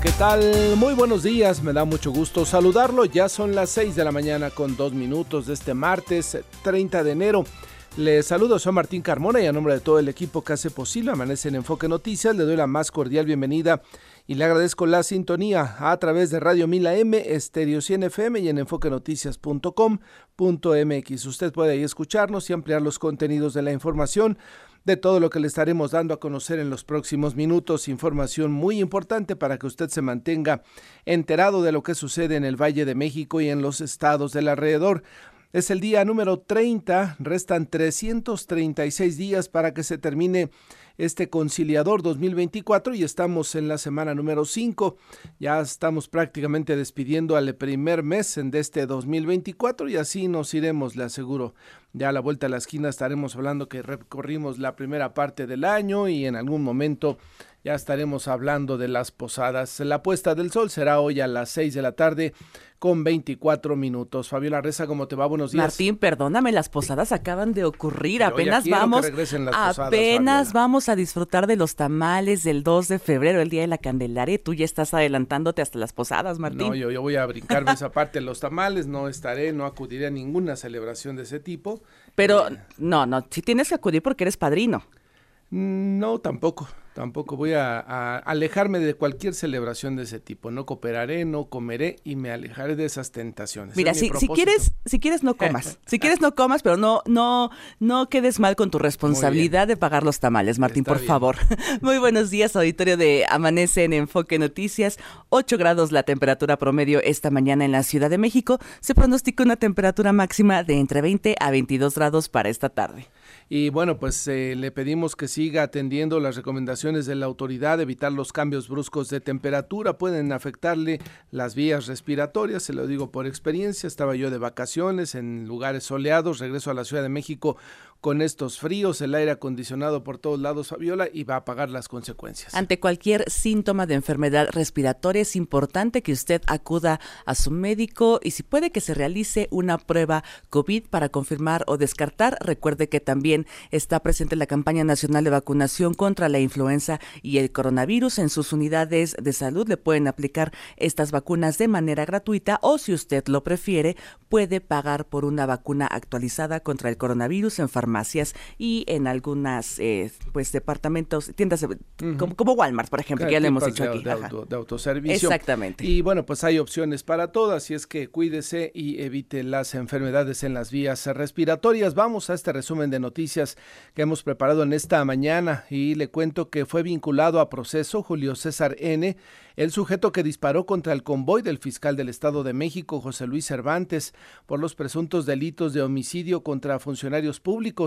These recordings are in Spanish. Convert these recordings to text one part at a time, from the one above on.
¿Qué tal? Muy buenos días, me da mucho gusto saludarlo. Ya son las 6 de la mañana con dos minutos de este martes 30 de enero. Les saludo, soy Martín Carmona y a nombre de todo el equipo que hace posible Amanece en Enfoque Noticias, le doy la más cordial bienvenida y le agradezco la sintonía a través de Radio Mila M, Estéreo 100 FM y en enfoquenoticias.com.mx. Usted puede ahí escucharnos y ampliar los contenidos de la información de todo lo que le estaremos dando a conocer en los próximos minutos. Información muy importante para que usted se mantenga enterado de lo que sucede en el Valle de México y en los estados del alrededor. Es el día número 30, restan 336 días para que se termine este conciliador 2024 y estamos en la semana número 5. Ya estamos prácticamente despidiendo al primer mes de este 2024 y así nos iremos, le aseguro. Ya a la vuelta a la esquina estaremos hablando que recorrimos la primera parte del año y en algún momento ya estaremos hablando de las posadas. La puesta del sol será hoy a las 6 de la tarde con 24 minutos. Fabiola Reza, ¿cómo te va? Buenos días. Martín, perdóname, las posadas acaban de ocurrir. apenas vamos, apenas vamos a disfrutar de los tamales del 2 de febrero, el día de la Candelaria. Tú ya estás adelantándote hasta las posadas, Martín. No, yo, yo voy a brincarme esa parte de los tamales. No estaré, no acudiré a ninguna celebración de ese tipo. Pero, no, no, si tienes que acudir porque eres padrino. No, tampoco. Tampoco voy a, alejarme de cualquier celebración de ese tipo. No cooperaré, no comeré y me alejaré de esas tentaciones. Mira, si, si, quieres, si quieres no comas. si quieres no comas, pero no, no, no quedes mal con tu responsabilidad de pagar los tamales, Martín, por favor. Muy buenos días, auditorio de Amanece en Enfoque Noticias. 8 grados la temperatura promedio esta mañana en la Ciudad de México. Se pronostica una temperatura máxima de entre 20 a 22 grados para esta tarde. Y bueno, pues eh, le pedimos que siga atendiendo las recomendaciones de la autoridad, evitar los cambios bruscos de temperatura, pueden afectarle las vías respiratorias, se lo digo por experiencia, estaba yo de vacaciones en lugares soleados, regreso a la Ciudad de México con estos fríos, el aire acondicionado por todos lados, Fabiola, y va a pagar las consecuencias. Ante cualquier síntoma de enfermedad respiratoria es importante que usted acuda a su médico y si puede que se realice una prueba COVID para confirmar o descartar. Recuerde que también está presente la campaña nacional de vacunación contra la influenza y el coronavirus. En sus unidades de salud le pueden aplicar estas vacunas de manera gratuita o si usted lo prefiere, puede pagar por una vacuna actualizada contra el coronavirus en farmacia y en algunas eh, pues departamentos, tiendas como, Walmart, por ejemplo, que ya le hemos dicho aquí. De, autoservicio. Exactamente. Y bueno, pues hay opciones para todo, así es que cuídese y evite las enfermedades en las vías respiratorias. Vamos a este resumen de noticias que hemos preparado en esta mañana y le cuento que fue vinculado a proceso Julio César N el sujeto que disparó contra el convoy del fiscal del Estado de México, José Luis Cervantes, por los presuntos delitos de homicidio contra funcionarios públicos,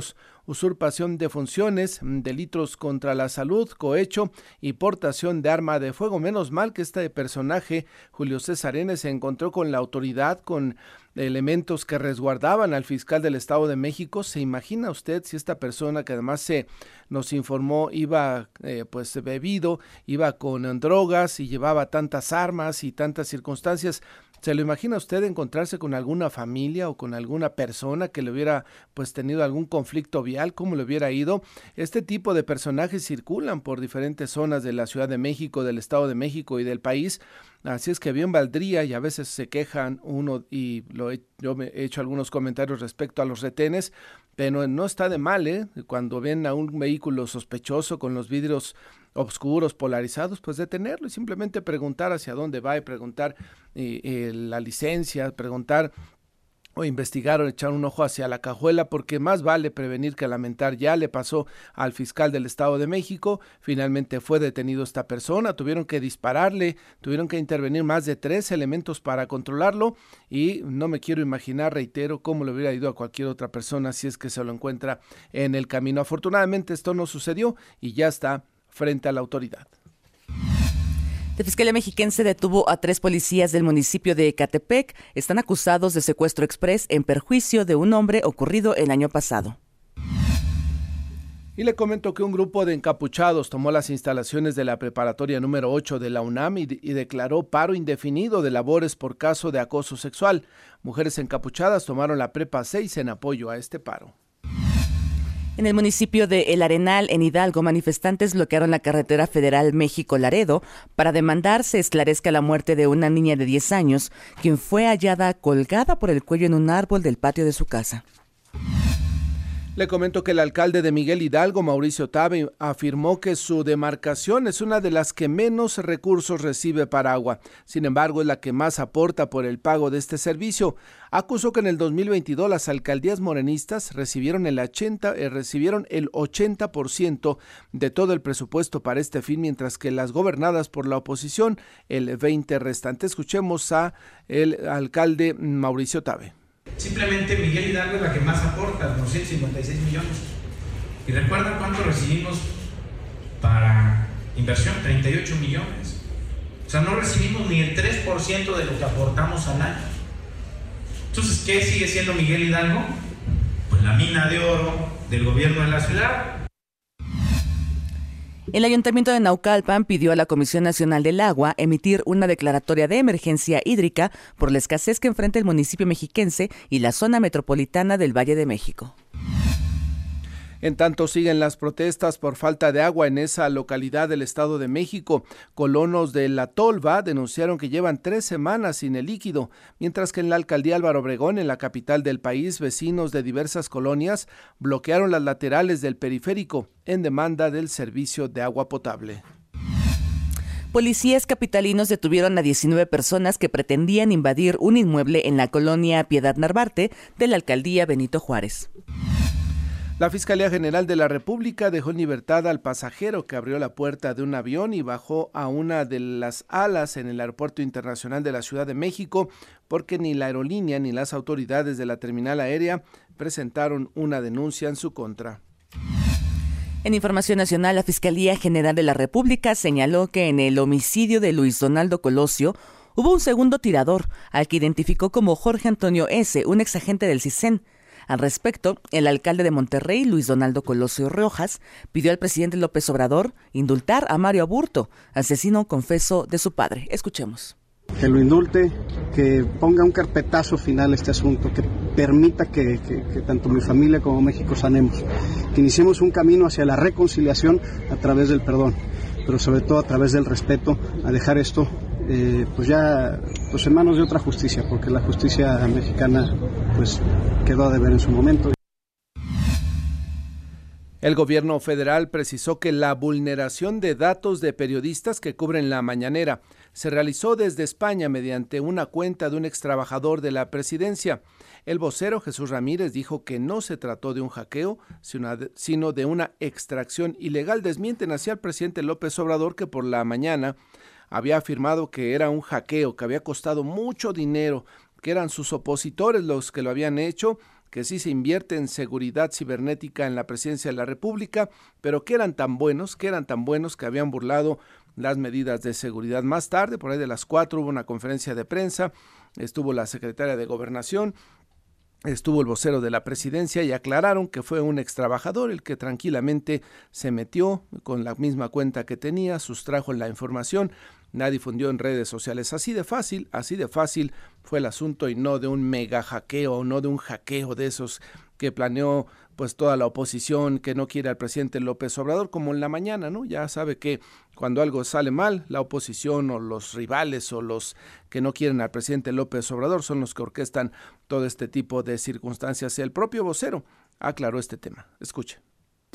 usurpación de funciones, delitos contra la salud, cohecho y portación de arma de fuego. Menos mal que este personaje, Julio César N., se encontró con la autoridad, con elementos que resguardaban al fiscal del Estado de México. ¿Se imagina usted si esta persona que además se nos informó iba eh, pues bebido, iba con drogas y llevaba tantas armas y tantas circunstancias? ¿Se lo imagina usted encontrarse con alguna familia o con alguna persona que le hubiera pues tenido algún conflicto vial, cómo le hubiera ido? Este tipo de personajes circulan por diferentes zonas de la Ciudad de México, del Estado de México y del país Así es que bien valdría y a veces se quejan uno y lo yo me he hecho algunos comentarios respecto a los retenes, pero no está de mal, ¿eh? Cuando ven a un vehículo sospechoso con los vidrios oscuros, polarizados, pues detenerlo y simplemente preguntar hacia dónde va y preguntar eh, eh, la licencia, preguntar o investigar o echar un ojo hacia la cajuela porque más vale prevenir que lamentar. Ya le pasó al fiscal del Estado de México, finalmente fue detenido esta persona, tuvieron que dispararle, tuvieron que intervenir más de tres elementos para controlarlo y no me quiero imaginar, reitero, cómo le hubiera ido a cualquier otra persona si es que se lo encuentra en el camino. Afortunadamente esto no sucedió y ya está frente a la autoridad. La Fiscalía Mexiquense detuvo a tres policías del municipio de Ecatepec. Están acusados de secuestro express en perjuicio de un hombre ocurrido el año pasado. Y le comento que un grupo de encapuchados tomó las instalaciones de la preparatoria número 8 de la UNAM y, y, declaró paro indefinido de labores por caso de acoso sexual. Mujeres encapuchadas tomaron la prepa 6 en apoyo a este paro. En el municipio de El Arenal, en Hidalgo, manifestantes bloquearon la carretera federal México-Laredo para demandar se esclarezca la muerte de una niña de 10 años, quien fue hallada colgada por el cuello en un árbol del patio de su casa. Le comento que el alcalde de Miguel Hidalgo, Mauricio Tabe, afirmó que su demarcación es una de las que menos recursos recibe para agua. Sin embargo, es la que más aporta por el pago de este servicio. Acusó que en el 2022 las alcaldías morenistas recibieron el 80, eh, recibieron el 80% de todo el presupuesto para este fin, mientras que las gobernadas por la oposición el 20 restante. Escuchemos a el alcalde Mauricio Tabe. Simplemente Miguel Hidalgo es la que más aporta, 256 millones. ¿Y recuerdan cuánto recibimos para inversión? 38 millones. O sea, no recibimos ni el 3% de lo que aportamos al año. Entonces, ¿qué sigue siendo Miguel Hidalgo? Pues la mina de oro del gobierno de la ciudad. El Ayuntamiento de Naucalpan pidió a la Comisión Nacional del Agua emitir una declaratoria de emergencia hídrica por la escasez que enfrenta el municipio mexiquense y la zona metropolitana del Valle de México. En tanto siguen las protestas por falta de agua en esa localidad del Estado de México. Colonos de La Tolva denunciaron que llevan tres semanas sin el líquido, mientras que en la alcaldía Álvaro Obregón, en la capital del país, vecinos de diversas colonias bloquearon las laterales del periférico en demanda del servicio de agua potable. Policías capitalinos detuvieron a 19 personas que pretendían invadir un inmueble en la colonia Piedad Narvarte de la alcaldía Benito Juárez. La Fiscalía General de la República dejó en libertad al pasajero que abrió la puerta de un avión y bajó a una de las alas en el Aeropuerto Internacional de la Ciudad de México porque ni la aerolínea ni las autoridades de la terminal aérea presentaron una denuncia en su contra. En información nacional, la Fiscalía General de la República señaló que en el homicidio de Luis Donaldo Colosio hubo un segundo tirador, al que identificó como Jorge Antonio S., un exagente del CISEN. Al respecto, el alcalde de Monterrey, Luis Donaldo Colosio Rojas, pidió al presidente López Obrador indultar a Mario Aburto, asesino confeso de su padre. Escuchemos. Que lo indulte, que ponga un carpetazo final a este asunto, que permita que, que, que tanto mi familia como México sanemos, que iniciemos un camino hacia la reconciliación a través del perdón, pero sobre todo a través del respeto, a dejar esto eh, pues ya pues en manos de otra justicia, porque la justicia mexicana pues quedó a deber en su momento. El gobierno federal precisó que la vulneración de datos de periodistas que cubren la mañanera se realizó desde España mediante una cuenta de un extrabajador de la presidencia. El vocero Jesús Ramírez dijo que no se trató de un hackeo, sino de una extracción ilegal. Desmienten así al presidente López Obrador que por la mañana había afirmado que era un hackeo, que había costado mucho dinero, que eran sus opositores los que lo habían hecho, que sí se invierte en seguridad cibernética en la presidencia de la República, pero que eran tan buenos, que eran tan buenos que habían burlado las medidas de seguridad. Más tarde, por ahí de las cuatro, hubo una conferencia de prensa, estuvo la secretaria de Gobernación, estuvo el vocero de la presidencia y aclararon que fue un ex trabajador el que tranquilamente se metió con la misma cuenta que tenía, sustrajo la información, la difundió en redes sociales. Así de fácil, así de fácil fue el asunto y no de un mega hackeo, no de un hackeo de esos que planeó pues toda la oposición que no quiere al presidente López Obrador, como en la mañana, ¿no? Ya sabe que cuando algo sale mal, la oposición o los rivales o los que no quieren al presidente López Obrador son los que orquestan todo este tipo de circunstancias. El propio vocero aclaró este tema. Escuche.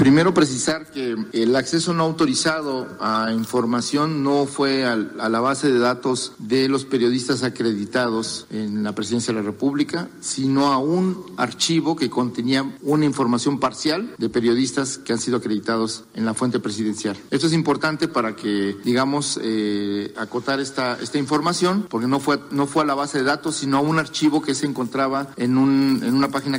Primero precisar que el acceso no autorizado a información no fue a la base de datos de los periodistas acreditados en la Presidencia de la República, sino a un archivo que contenía una información parcial de periodistas que han sido acreditados en la fuente presidencial. Esto es importante para que, digamos, eh, acotar esta, esta información, porque no fue, no fue a la base de datos, sino a un archivo que se encontraba en, un, en una página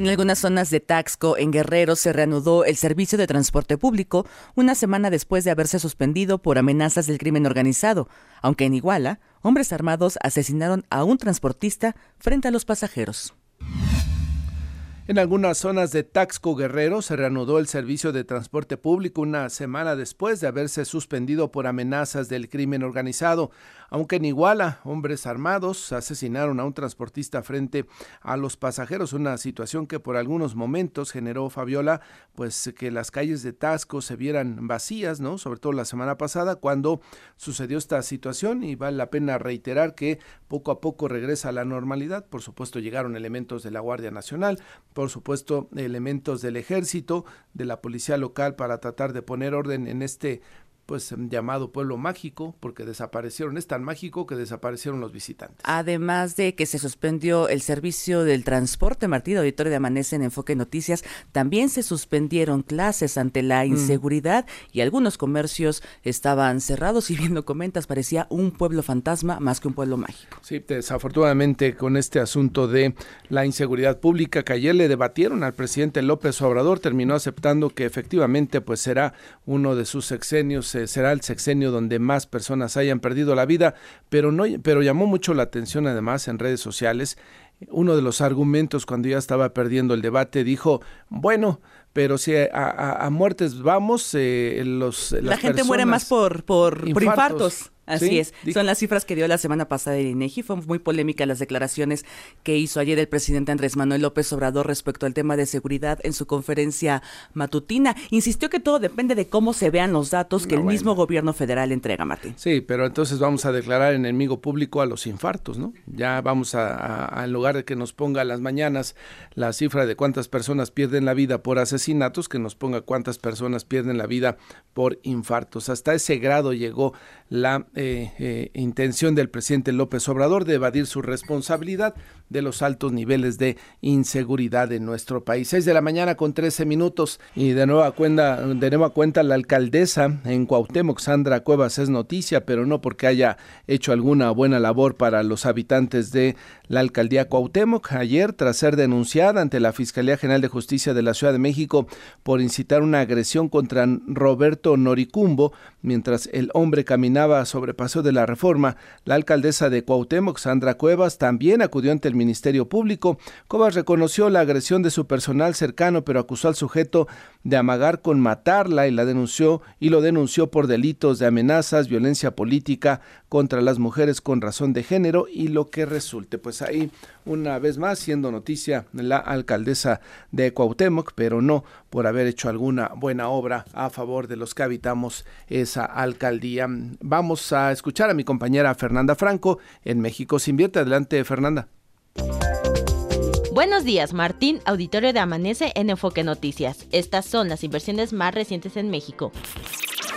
En algunas zonas de Taxco, en Guerrero, se reanudó el servicio de transporte público una semana después de haberse suspendido por amenazas del crimen organizado, aunque en Iguala, hombres armados asesinaron a un transportista frente a los pasajeros. En algunas zonas de Taxco Guerrero se reanudó el servicio de transporte público una semana después de haberse suspendido por amenazas del crimen organizado. Aunque en Iguala, hombres armados asesinaron a un transportista frente a los pasajeros, una situación que por algunos momentos generó Fabiola, pues que las calles de Taxco se vieran vacías, ¿no? Sobre todo la semana pasada cuando sucedió esta situación y vale la pena reiterar que poco a poco regresa a la normalidad. Por supuesto llegaron elementos de la Guardia Nacional, por supuesto elementos del ejército, de la policía local para tratar de poner orden en este pues llamado pueblo mágico, porque desaparecieron, es tan mágico que desaparecieron los visitantes. Además de que se suspendió el servicio del transporte, Martín, auditorio de Amanece en Enfoque Noticias, también se suspendieron clases ante la mm. inseguridad y algunos comercios estaban cerrados y viendo comentas parecía un pueblo fantasma más que un pueblo mágico. Sí, desafortunadamente con este asunto de la inseguridad pública que ayer le debatieron al presidente López Obrador, terminó aceptando que efectivamente pues será uno de sus sexenios será el sexenio donde más personas hayan perdido la vida, pero no pero llamó mucho la atención además en redes sociales uno de los argumentos cuando ya estaba perdiendo el debate dijo, bueno, pero si a, muertes vamos, eh, los... La gente muere más por, por infartos. Así es. Son las cifras que dio la semana pasada el INEGI. Fue muy polémica las declaraciones que hizo ayer el presidente Andrés Manuel López Obrador respecto al tema de seguridad en su conferencia matutina. Insistió que todo depende de cómo se vean los datos que el mismo gobierno federal entrega, Martín. Sí, pero entonces vamos a declarar enemigo público a los infartos, ¿no? Ya vamos a, en lugar de que nos ponga las mañanas la cifra de cuántas personas pierden la vida por asesinatos, que nos ponga cuántas personas pierden la vida por infartos. Hasta ese grado llegó la eh, eh, intención del presidente López Obrador de evadir su responsabilidad de los altos niveles de inseguridad en nuestro país. 6 de la mañana con 13 minutos y de nueva cuenta, de nueva cuenta la alcaldesa en Cuauhtémoc, Sandra Cuevas, es noticia, pero no porque haya hecho alguna buena labor para los habitantes de la alcaldía Cuauhtémoc. Ayer, tras ser denunciada ante la Fiscalía General de Justicia de la Ciudad de México por incitar una agresión contra Roberto Noricumbo, mientras el hombre caminaba sobre Paseo de la Reforma, la alcaldesa de Cuauhtémoc, Sandra Cuevas, también acudió ante el Ministerio Público. Cuevas reconoció la agresión de su personal cercano, pero acusó al sujeto de amagar con matarla y la denunció y lo denunció por delitos de amenazas, violencia política contra las mujeres con razón de género y lo que resulte. Pues ahí una vez más siendo noticia la alcaldesa de Cuauhtémoc, pero no por haber hecho alguna buena obra a favor de los que habitamos esa alcaldía. Vamos a escuchar a mi compañera Fernanda Franco en México se invierte. Adelante, Fernanda. Buenos días, Martín, auditorio de Amanece en Enfoque Noticias. Estas son las inversiones más recientes en México.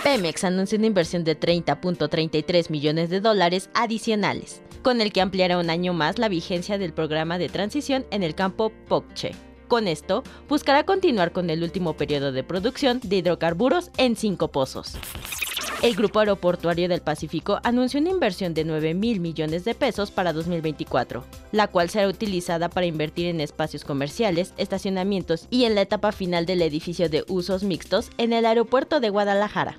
Pemex anunció una inversión de 30.33 millones de dólares adicionales, con el que ampliará un año más la vigencia del programa de transición en el campo POCCHE. Con esto, buscará continuar con el último periodo de producción de hidrocarburos en cinco pozos. El Grupo Aeroportuario del Pacífico anunció una inversión de 9 mil millones de pesos para 2024, la cual será utilizada para invertir en espacios comerciales, estacionamientos y en la etapa final del edificio de usos mixtos en el aeropuerto de Guadalajara.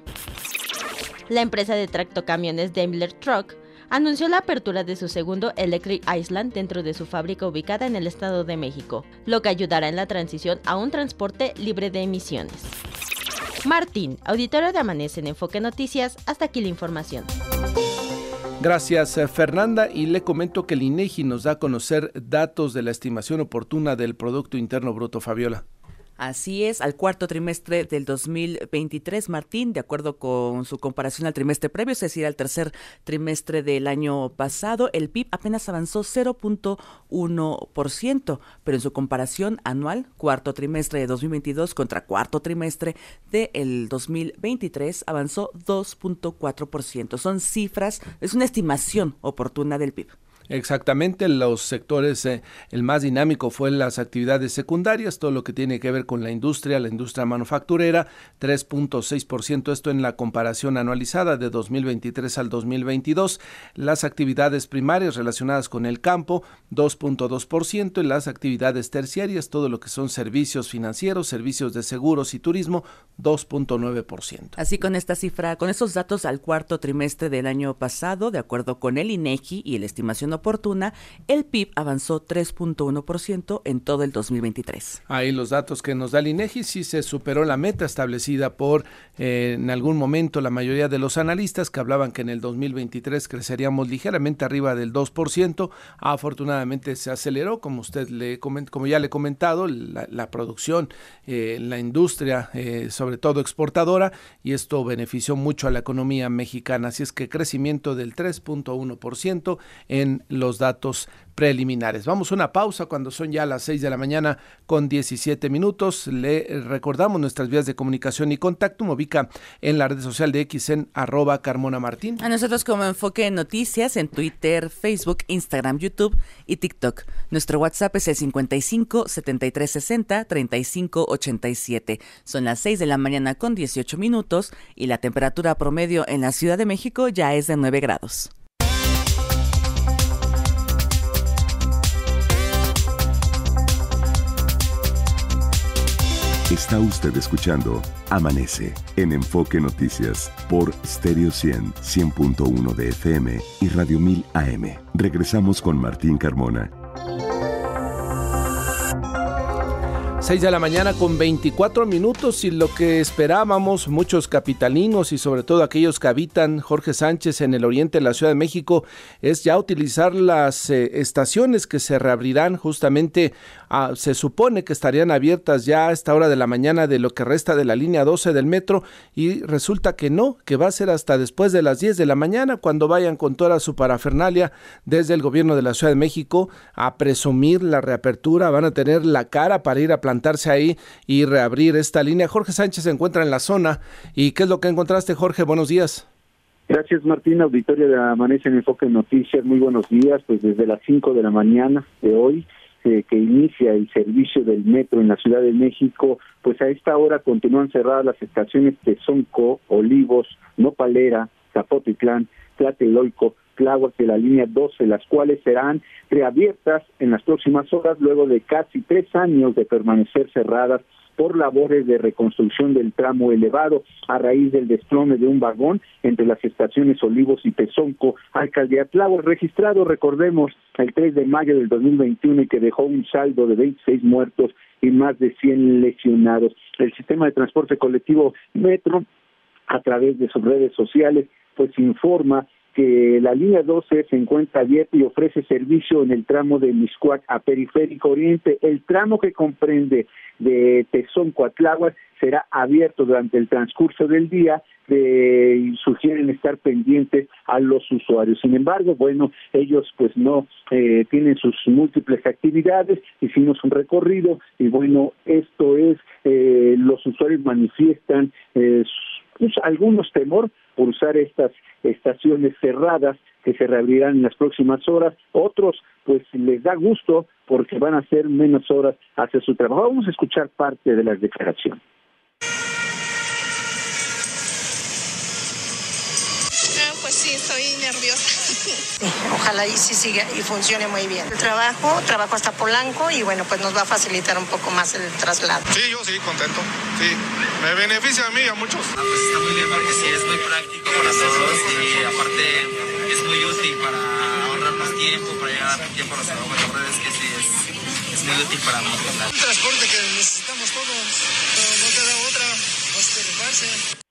La empresa de tractocamiones Daimler Truck anunció la apertura de su segundo Electric Island dentro de su fábrica ubicada en el Estado de México, lo que ayudará en la transición a un transporte libre de emisiones. Martín, auditorio de Amanece en Enfoque Noticias, hasta aquí la información. Gracias, eh, Fernanda. Y le comento que el INEGI nos da a conocer datos de la estimación oportuna del Producto Interno Bruto, Fabiola. Así es, al cuarto trimestre del 2023, Martín, de acuerdo con su comparación al trimestre previo, es decir, al tercer trimestre del año pasado, el PIB apenas avanzó 0.1%, pero en su comparación anual, cuarto trimestre de 2022 contra cuarto trimestre del 2023, avanzó 2.4%. Son cifras, es una estimación oportuna del PIB. Exactamente, los sectores, eh, el más dinámico fue las actividades secundarias, todo lo que tiene que ver con la industria, la industria manufacturera, 3.6%, esto en la comparación anualizada de 2023 al 2022, las actividades primarias relacionadas con el campo, 2.2%, y las actividades terciarias, todo lo que son servicios financieros, servicios de seguros y turismo, 2.9%. Así con esta cifra, con estos datos al cuarto trimestre del año pasado, de acuerdo con el INEGI y la estimación oportuna, el PIB avanzó 3.1% en todo el 2023. Ahí los datos que nos da el INEGI sí se superó la meta establecida por eh, en algún momento la mayoría de los analistas que hablaban que en el 2023 creceríamos ligeramente arriba del 2%. Afortunadamente se aceleró, como usted le como ya le he comentado, la, producción, eh, la industria, eh, sobre todo exportadora, y esto benefició mucho a la economía mexicana. Así es que crecimiento del 3.1% en los datos preliminares. Vamos a una pausa cuando son ya las 6 de la mañana con 17 minutos. Le recordamos nuestras vías de comunicación y contacto. Me ubica en la red social de X en arroba Carmona Martín. A nosotros como Enfoque Noticias en Twitter, Facebook, Instagram, YouTube y TikTok. Nuestro WhatsApp es el 55 73 60 35 87. Son las 6 de la mañana con 18 minutos y la temperatura promedio en la Ciudad de México ya es de 9 grados. Está usted escuchando Amanece en Enfoque Noticias por Stereo 100, 100.1 de FM y Radio 1000 AM. Regresamos con Martín Carmona 6 de la mañana con 24 minutos y lo que esperábamos muchos capitalinos y sobre todo aquellos que habitan Jorge Sánchez en el oriente de la Ciudad de México es ya utilizar las eh, estaciones que se reabrirán justamente, se supone que estarían abiertas ya a esta hora de la mañana de lo que resta de la línea 12 del metro y resulta que no, que va a ser hasta después de las 10 de la mañana cuando vayan con toda su parafernalia desde el gobierno de la Ciudad de México a presumir la reapertura, van a tener la cara para ir a plantar ahí y reabrir esta línea. Jorge Sánchez se encuentra en la zona. ¿Y qué es lo que encontraste, Jorge? Buenos días. Gracias, Martín. Auditorio de Amanece en Enfoque Noticias. Muy buenos días. Pues desde las 5 de la mañana de hoy, eh, que inicia el servicio del metro en la Ciudad de México, pues a esta hora continúan cerradas las estaciones de Sonco, Olivos, Nopalera, Zapotitlán, Tlatelolco, Tláhuac de la línea 12, las cuales serán reabiertas en las próximas horas luego de casi tres años de permanecer cerradas por labores de reconstrucción del tramo elevado a raíz del desplome de un vagón entre las estaciones Olivos y Pezonco, alcaldía Tláhuac, registrado, recordemos, el 3 de mayo del 2021 y que dejó un saldo de 26 muertos y más de 100 lesionados. El sistema de transporte colectivo Metro, a través de sus redes sociales, pues informa que la línea 12 se encuentra abierta y ofrece servicio en el tramo de Miscuac a Periférico Oriente. El tramo que comprende de Tezón Coatláhuac será abierto durante el transcurso del día y sugieren estar pendientes a los usuarios. Sin embargo, bueno, ellos pues no eh, tienen sus múltiples actividades, hicimos un recorrido y bueno, esto es, eh, los usuarios manifiestan eh, algunos temor por usar estas estaciones cerradas que se reabrirán en las próximas horas. Otros, pues les da gusto porque van a hacer menos horas hacia su trabajo. Vamos a escuchar parte de las declaraciones. Ojalá y sí siga y funcione muy bien. El trabajo, trabajo hasta Polanco y bueno, pues nos va a facilitar un poco más el traslado. Sí, yo sí, contento. Sí, me beneficia a mí y a muchos. Ah, pues está muy bien porque sí, es muy práctico para todos y aparte es muy útil para ahorrar más tiempo, para llegar a tiempo a los trabajos. La verdad es que sí, es, es muy útil para nosotros. Un transporte que necesitamos todos, no, no queda otra más que rifarse.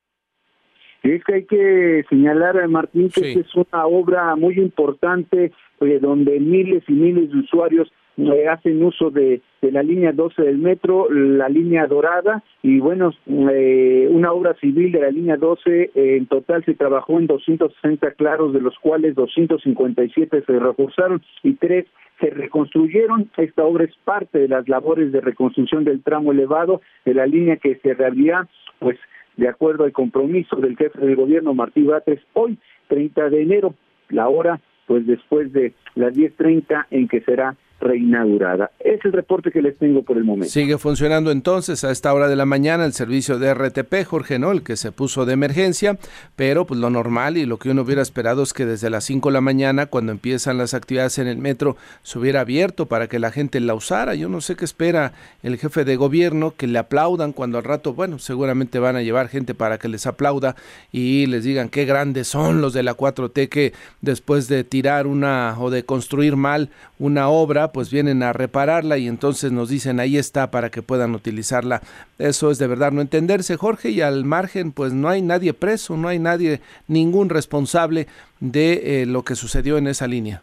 Es que hay que señalar, Martín, que es una obra muy importante eh, donde miles y miles de usuarios eh, hacen uso de, la línea 12 del metro, la línea dorada, y bueno, eh, una obra civil de la línea 12, en total se trabajó en 260 claros, de los cuales 257 se reforzaron y tres se reconstruyeron. Esta obra es parte de las labores de reconstrucción del tramo elevado de la línea que se reabrirá, pues de acuerdo al compromiso del jefe del gobierno Martí Batres, hoy, 30 de enero, la hora pues después de las 10.30 en que será reinaugurada. Es el reporte que les tengo por el momento. Sigue funcionando entonces a esta hora de la mañana el servicio de RTP, Jorge, ¿no? El que se puso de emergencia, pero pues lo normal y lo que uno hubiera esperado es que desde las 5 de la mañana, cuando empiezan las actividades en el metro, se hubiera abierto para que la gente la usara. Yo no sé qué espera el jefe de gobierno, que le aplaudan cuando al rato, bueno, seguramente van a llevar gente para que les aplauda y les digan qué grandes son los de la 4T que después de tirar una o de construir mal una obra, pues vienen a repararla y entonces nos dicen ahí está para que puedan utilizarla. Eso es de verdad no entenderse, Jorge, y al margen pues no hay nadie preso, no hay nadie, ningún responsable de eh, lo que sucedió en esa línea.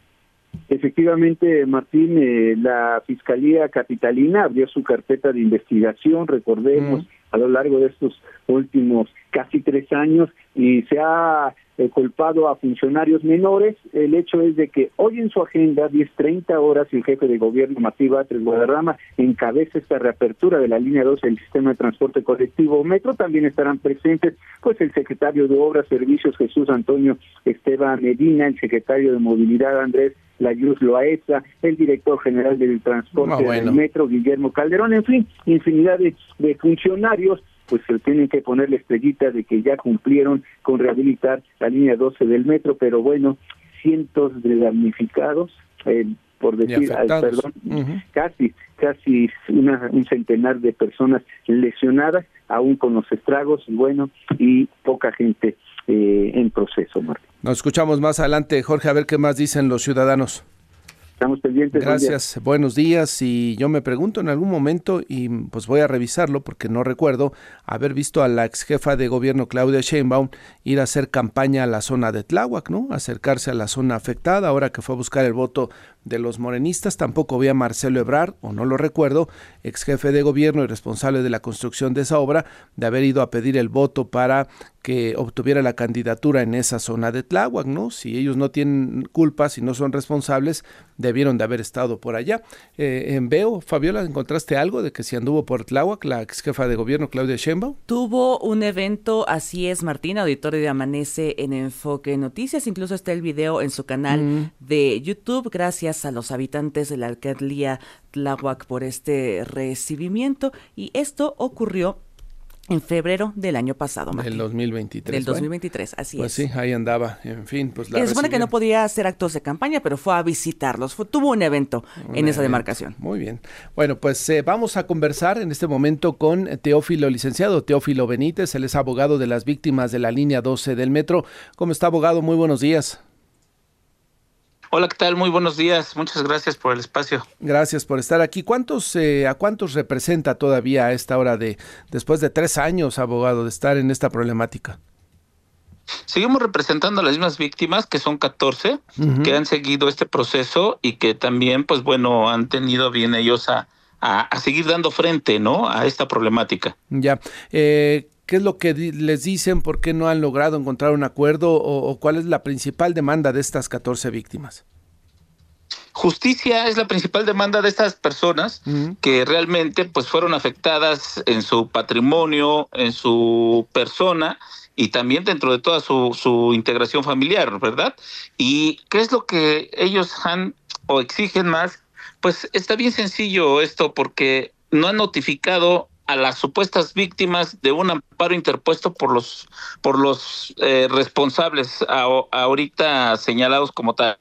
Efectivamente, Martín, eh, la Fiscalía Capitalina abrió su carpeta de investigación, recordemos, a lo largo de estos últimos casi tres años y se ha eh, culpado a funcionarios menores. El hecho es de que hoy en su agenda, 10.30 horas, el jefe de gobierno, Martí Batres Guadarrama, encabeza esta reapertura de la línea 2 del sistema de transporte colectivo Metro. También estarán presentes pues el secretario de Obras, Servicios, Jesús Antonio Esteban Medina, el secretario de Movilidad, Andrés Layuz Loaesa, el director general del transporte ah, del Metro, Guillermo Calderón, en fin, infinidad de, de funcionarios pues se tienen que poner la estrellita de que ya cumplieron con rehabilitar la línea 12 del metro, pero bueno, cientos de damnificados, eh, por decir, perdón, casi, casi un centenar de personas lesionadas, aún con los estragos, bueno, y poca gente eh, en proceso, Martín. Nos escuchamos más adelante, Jorge, a ver qué más dicen los ciudadanos. Estamos pendientes. Gracias, buenos días. Y yo me pregunto en algún momento, y pues voy a revisarlo porque no recuerdo haber visto a la ex jefa de gobierno Claudia Sheinbaum ir a hacer campaña a la zona de Tláhuac, ¿no? Acercarse a la zona afectada, ahora que fue a buscar el voto de los morenistas. Tampoco vi a Marcelo Ebrar, o no lo recuerdo, ex jefe de gobierno y responsable de la construcción de esa obra, de haber ido a pedir el voto para que obtuviera la candidatura en esa zona de Tláhuac, ¿no? Si ellos no tienen culpa, si no son responsables, debieron de haber estado por allá. Eh, en Veo, Fabiola, ¿encontraste algo de que si anduvo por Tláhuac la ex jefa de gobierno Claudia Sheinbaum? Tuvo un evento, así es, Martín, auditorio de Amanece en Enfoque Noticias, incluso está el video en su canal mm. de YouTube, gracias a los habitantes de la alcaldía Tláhuac por este recibimiento y esto ocurrió en febrero del año pasado. Martín. Del 2023. Del 2023, así pues es. Pues sí, ahí andaba. En fin, pues la. se supone que no podía hacer actos de campaña, pero fue a visitarlos. tuvo un evento en esa demarcación. Muy bien. Bueno, pues eh, vamos a conversar en este momento con Teófilo, licenciado Teófilo Benítez. Él es abogado de las víctimas de la línea 12 del metro. ¿Cómo está, abogado? Muy buenos días. Hola, ¿qué tal? Muy buenos días. Muchas gracias por el espacio. Gracias por estar aquí. ¿Cuántos, eh, ¿A cuántos representa todavía a esta hora de, después de tres años, abogado, de estar en esta problemática? Seguimos representando a las mismas víctimas, que son 14, que han seguido este proceso y que también, pues bueno, han tenido bien ellos a, a, seguir dando frente, ¿no? A esta problemática. Ya. Eh, ¿Qué es lo que les dicen? ¿Por qué no han logrado encontrar un acuerdo? ¿O, cuál es la principal demanda de estas 14 víctimas? Justicia es la principal demanda de estas personas que realmente pues fueron afectadas en su patrimonio, en su persona y también dentro de toda su, su integración familiar, ¿verdad? ¿Y qué es lo que ellos han o exigen más? Pues está bien sencillo esto porque no han notificado a las supuestas víctimas de un amparo interpuesto por los por los eh, responsables ahorita señalados como tal.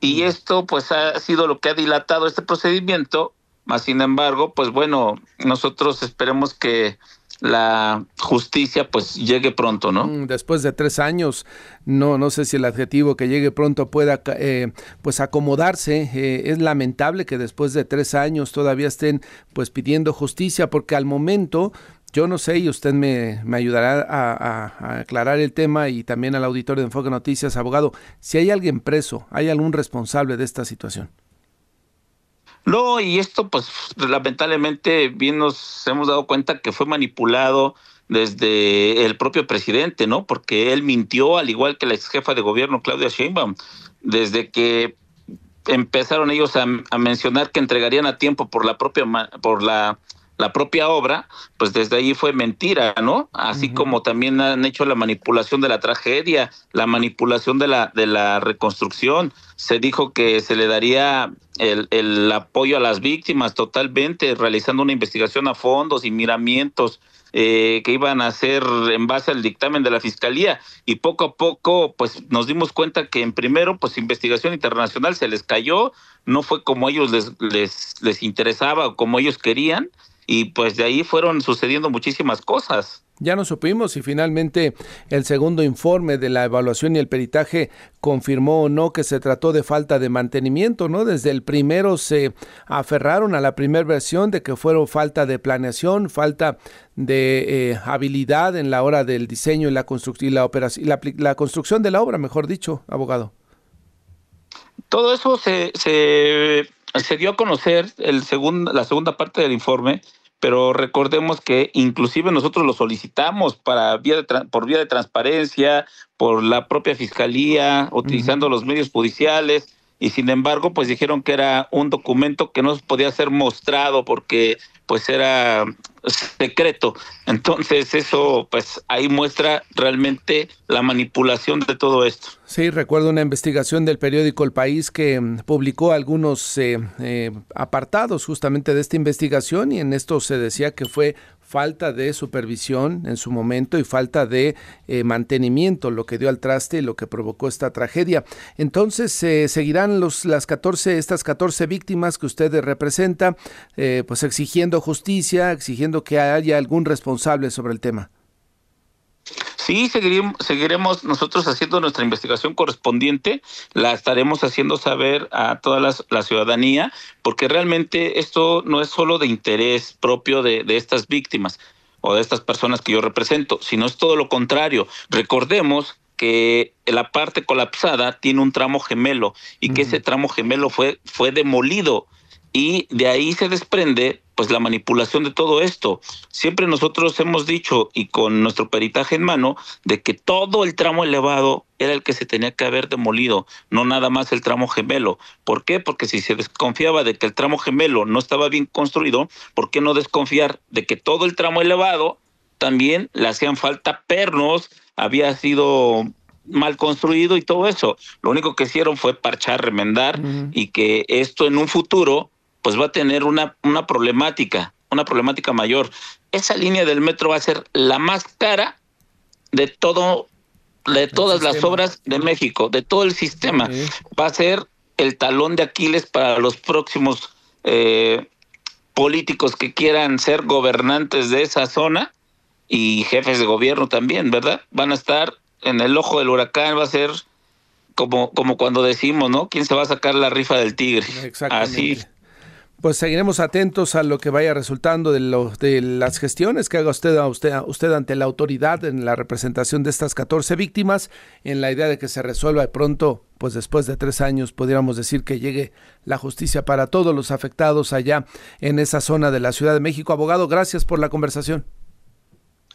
Y esto pues ha sido lo que ha dilatado este procedimiento, más sin embargo, pues bueno, nosotros esperemos que la justicia pues llegue pronto, ¿no? Mm, después de tres años, no, no sé si el adjetivo que llegue pronto pueda eh, pues acomodarse. Eh, es lamentable que después de tres años todavía estén pues pidiendo justicia, porque al momento yo no sé y usted me, me ayudará a, a, aclarar el tema y también al auditorio de Enfoque Noticias, abogado, si hay alguien preso, hay algún responsable de esta situación. No, y esto pues lamentablemente bien nos hemos dado cuenta que fue manipulado desde el propio presidente, ¿no? Porque él mintió al igual que la ex jefa de gobierno Claudia Sheinbaum, desde que empezaron ellos a, mencionar que entregarían a tiempo por la propia por la la propia obra, pues desde ahí fue mentira, ¿no? Así como también han hecho la manipulación de la tragedia, la manipulación de la, de la reconstrucción. Se dijo que se le daría el, el apoyo a las víctimas totalmente, realizando una investigación a fondo, sin miramientos, eh, que iban a hacer en base al dictamen de la fiscalía y poco a poco pues nos dimos cuenta que en primero pues investigación internacional se les cayó no fue como ellos les les, les interesaba o como ellos querían y pues de ahí fueron sucediendo muchísimas cosas. Ya no supimos si finalmente el segundo informe de la evaluación y el peritaje confirmó o no que se trató de falta de mantenimiento, ¿no? Desde el primero se aferraron a la primera versión de que fueron falta de planeación, falta de eh, habilidad en la hora del diseño y la construcción y la operación, la, la, construcción de la obra, mejor dicho, abogado. Todo eso se, se, se dio a conocer el segundo, la segunda parte del informe pero recordemos que inclusive nosotros lo solicitamos para vía de por vía de transparencia, por la propia fiscalía, utilizando uh -huh. los medios judiciales y sin embargo pues dijeron que era un documento que no podía ser mostrado porque pues era secreto. Entonces eso pues ahí muestra realmente la manipulación de todo esto. Sí, recuerdo una investigación del periódico El País que publicó algunos eh, eh, apartados justamente de esta investigación y en esto se decía que fue falta de supervisión en su momento y falta de eh, mantenimiento, lo que dio al traste y lo que provocó esta tragedia. Entonces, eh, seguirán los, las 14, estas 14 víctimas que usted representa, eh, pues exigiendo justicia, exigiendo que haya algún responsable sobre el tema. Sí, seguiremos, seguiremos nosotros haciendo nuestra investigación correspondiente, la estaremos haciendo saber a toda la, la, ciudadanía, porque realmente esto no es solo de interés propio de, de estas víctimas o de estas personas que yo represento, sino es todo lo contrario. Recordemos que la parte colapsada tiene un tramo gemelo y que uh -huh. ese tramo gemelo fue, fue demolido y de ahí se desprende pues la manipulación de todo esto. Siempre nosotros hemos dicho y con nuestro peritaje en mano de que todo el tramo elevado era el que se tenía que haber demolido, no nada más el tramo gemelo. ¿Por qué? Porque si se desconfiaba de que el tramo gemelo no estaba bien construido, ¿por qué no desconfiar de que todo el tramo elevado también le hacían falta pernos, había sido mal construido y todo eso. Lo único que hicieron fue parchar, remendar uh -huh. y que esto en un futuro pues va a tener una, una problemática, una problemática mayor. Esa línea del metro va a ser la más cara de todo, de todas las obras de México, de todo el sistema. Va a ser el talón de Aquiles para los próximos eh, políticos que quieran ser gobernantes de esa zona y jefes de gobierno también, ¿verdad? Van a estar en el ojo del huracán, va a ser como, como cuando decimos, ¿no? ¿Quién se va a sacar la rifa del tigre? Así pues seguiremos atentos a lo que vaya resultando de, de las gestiones que haga usted, a usted, a usted ante la autoridad en la representación de estas 14 víctimas, en la idea de que se resuelva pronto, pues después de tres años, pudiéramos decir que llegue la justicia para todos los afectados allá en esa zona de la Ciudad de México. Abogado, gracias por la conversación.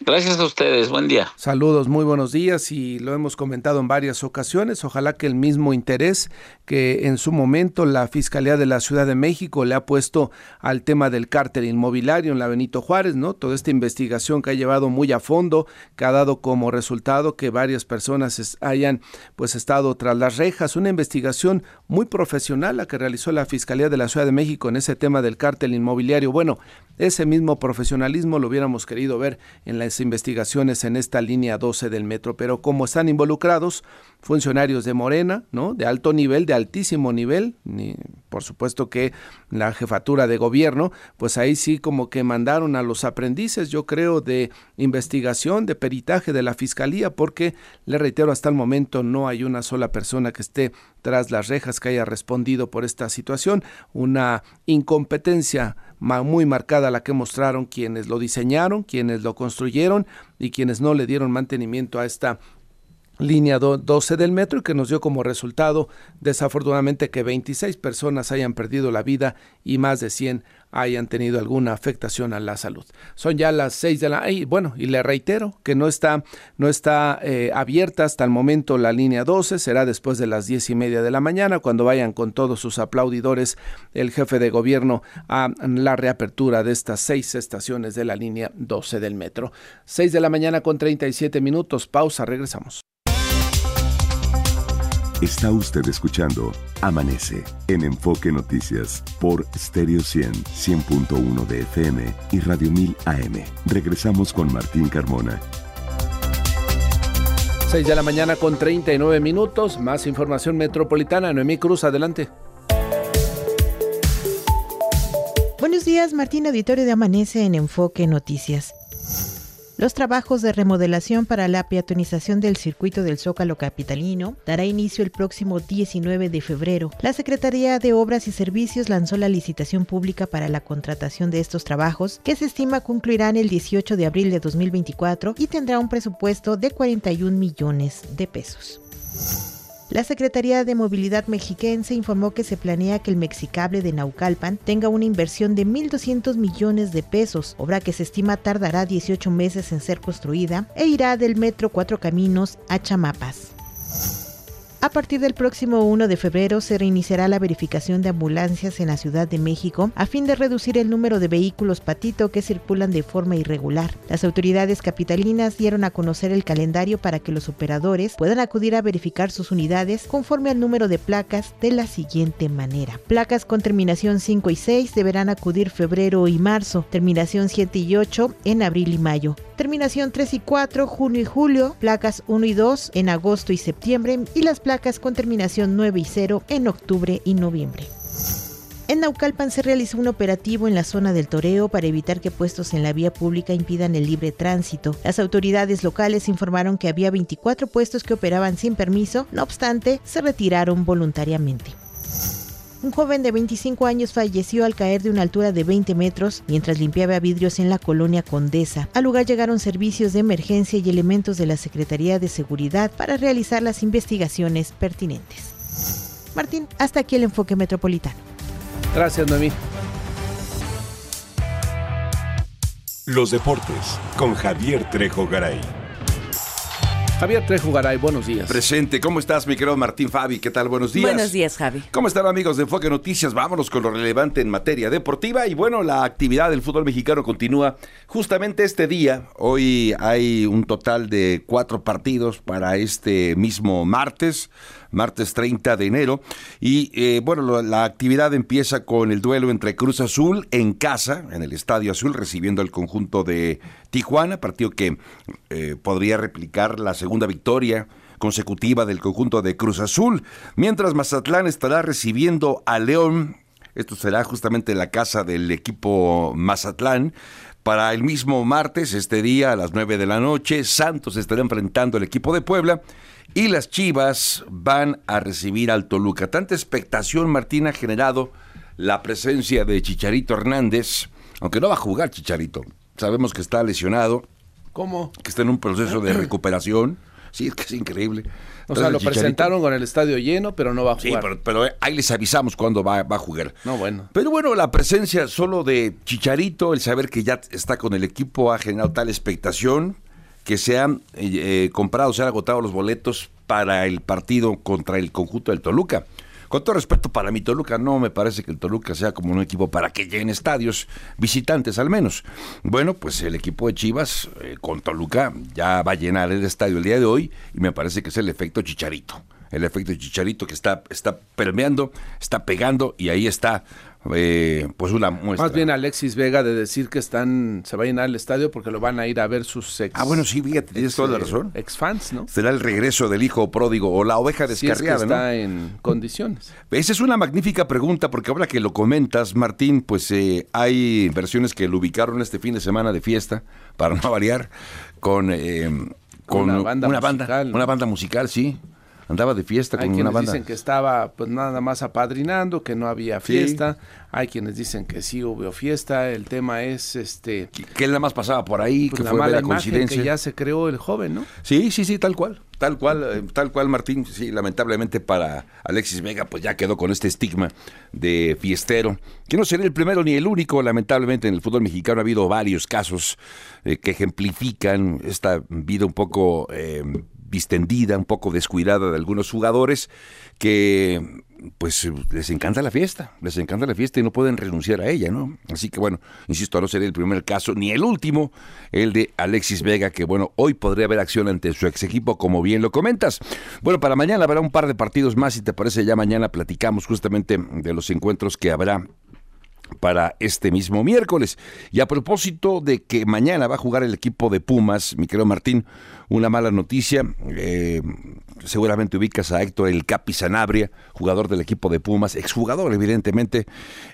Gracias a ustedes, buen día. Saludos, muy buenos días y lo hemos comentado en varias ocasiones. Ojalá que el mismo interés que en su momento la Fiscalía de la Ciudad de México le ha puesto al tema del cártel inmobiliario en la Benito Juárez, ¿no? Toda esta investigación que ha llevado muy a fondo, que ha dado como resultado que varias personas hayan pues estado tras las rejas, una investigación muy profesional la que realizó la Fiscalía de la Ciudad de México en ese tema del cártel inmobiliario. Bueno, ese mismo profesionalismo lo hubiéramos querido ver en la investigaciones en esta línea 12 del metro, pero como están involucrados funcionarios de Morena, ¿no? De alto nivel, de altísimo nivel, ni, por supuesto que la jefatura de gobierno, pues ahí sí como que mandaron a los aprendices, yo creo, de investigación, de peritaje de la fiscalía, porque le reitero, hasta el momento no hay una sola persona que esté tras las rejas que haya respondido por esta situación, una incompetencia muy marcada la que mostraron quienes lo diseñaron, quienes lo construyeron y quienes no le dieron mantenimiento a esta línea 12 del metro y que nos dio como resultado desafortunadamente que 26 personas hayan perdido la vida y más de 100 hayan tenido alguna afectación a la salud. Son ya las seis de la y bueno, y le reitero que no está, no está eh, abierta hasta el momento la línea 12, será después de las diez y media de la mañana, cuando vayan con todos sus aplaudidores el jefe de gobierno a la reapertura de estas seis estaciones de la línea 12 del metro. Seis de la mañana con 37 minutos, pausa, regresamos. Está usted escuchando Amanece en Enfoque Noticias por Stereo 100, 100.1 de FM y Radio 1000 AM. Regresamos con Martín Carmona. 6 de la mañana con 39 minutos. Más información metropolitana. Noemí Cruz, adelante. Buenos días, Martín, auditorio de Amanece en Enfoque Noticias. Los trabajos de remodelación para la peatonización del circuito del Zócalo Capitalino dará inicio el próximo 19 de febrero. La Secretaría de Obras y Servicios lanzó la licitación pública para la contratación de estos trabajos, que se estima concluirán el 18 de abril de 2024 y tendrá un presupuesto de 41 millones de pesos. La Secretaría de Movilidad Mexiquense informó que se planea que el Mexicable de Naucalpan tenga una inversión de 1.200 millones de pesos, obra que se estima tardará 18 meses en ser construida e irá del Metro Cuatro Caminos a Chamapas. A partir del próximo 1 de febrero se reiniciará la verificación de ambulancias en la Ciudad de México a fin de reducir el número de vehículos patito que circulan de forma irregular. Las autoridades capitalinas dieron a conocer el calendario para que los operadores puedan acudir a verificar sus unidades conforme al número de placas de la siguiente manera. Placas con terminación 5 y 6 deberán acudir febrero y marzo, terminación 7 y 8 en abril y mayo terminación 3 y 4, junio y julio, placas 1 y 2 en agosto y septiembre y las placas con terminación 9 y 0 en octubre y noviembre. En Naucalpan se realizó un operativo en la zona del toreo para evitar que puestos en la vía pública impidan el libre tránsito. Las autoridades locales informaron que había 24 puestos que operaban sin permiso, no obstante, se retiraron voluntariamente. Un joven de 25 años falleció al caer de una altura de 20 metros mientras limpiaba vidrios en la colonia Condesa. Al lugar llegaron servicios de emergencia y elementos de la Secretaría de Seguridad para realizar las investigaciones pertinentes. Martín, hasta aquí el enfoque metropolitano. Gracias, Noemí. Los deportes con Javier Trejo Garay. Javier Trejo Garay, buenos días. Presente, ¿cómo estás, mi querido Martín Fabi? ¿Qué tal? Buenos días. Buenos días, Javi. ¿Cómo están, amigos de Enfoque Noticias? Vámonos con lo relevante en materia deportiva. Y bueno, la actividad del fútbol mexicano continúa justamente este día. Hoy hay un total de cuatro partidos para este mismo martes martes 30 de enero. Y eh, bueno, la actividad empieza con el duelo entre Cruz Azul en casa, en el Estadio Azul, recibiendo el conjunto de Tijuana, partido que eh, podría replicar la segunda victoria consecutiva del conjunto de Cruz Azul, mientras Mazatlán estará recibiendo a León. Esto será justamente la casa del equipo Mazatlán. Para el mismo martes, este día a las 9 de la noche, Santos estará enfrentando al equipo de Puebla y las Chivas van a recibir al Toluca. Tanta expectación, Martín, ha generado la presencia de Chicharito Hernández, aunque no va a jugar Chicharito. Sabemos que está lesionado. ¿Cómo? Que está en un proceso de recuperación. Sí, es que es increíble. O sea, lo presentaron con el estadio lleno, pero no va a jugar. Sí, pero, ahí les avisamos cuándo va, va, a jugar. No, bueno. Pero bueno, la presencia solo de Chicharito, el saber que ya está con el equipo, ha generado tal expectación que se han eh, comprado, se han agotado los boletos para el partido contra el conjunto del Toluca. Con todo respeto para mi Toluca, no me parece que el Toluca sea como un equipo para que llenen estadios, visitantes al menos. Bueno, pues el equipo de Chivas eh, con Toluca ya va a llenar el estadio el día de hoy y me parece que es el efecto chicharito. El efecto chicharito que está, está permeando, está pegando y ahí está eh, pues una muestra. Más bien Alexis Vega de decir que están se va a llenar el estadio porque lo van a ir a ver sus ex. Ah, bueno, sí, fíjate, tienes toda la eh, razón. Ex fans, ¿no? Será el regreso del hijo pródigo o la oveja descarriada, si está en condiciones. Esa es una magnífica pregunta porque ahora que lo comentas, Martín, pues eh, hay versiones que lo ubicaron este fin de semana de fiesta, para no variar, con, con una banda, musical, una banda musical, sí andaba de fiesta Hay con quienes una banda. dicen que estaba pues nada más apadrinando, que no había Sí. fiesta. Hay quienes dicen que sí hubo fiesta. El tema es este Que él nada más pasaba por ahí, pues, que la fue mala coincidencia. que ya se creó el joven, ¿no? Sí, sí, sí, tal cual, tal cual, eh, tal cual, Martín. Sí, lamentablemente para Alexis Vega, pues ya quedó con este estigma de fiestero, que no sería el primero ni el único. Lamentablemente en el fútbol mexicano ha habido varios casos eh, que ejemplifican esta vida un poco eh, distendida, un poco descuidada de algunos jugadores que pues les encanta la fiesta, les encanta la fiesta y no pueden renunciar a ella, ¿no? Así que bueno, insisto, no sería el primer caso, ni el último, el de Alexis Vega, que bueno, hoy podría haber acción ante su ex equipo, como bien lo comentas. Bueno, para mañana habrá un par de partidos más, si te parece, ya mañana platicamos justamente de los encuentros que habrá para este mismo miércoles. Y a propósito de que mañana va a jugar el equipo de Pumas, mi querido Martín, una mala noticia. eh, seguramente ubicas a Héctor El Capi Sanabria, jugador del equipo de Pumas, exjugador evidentemente.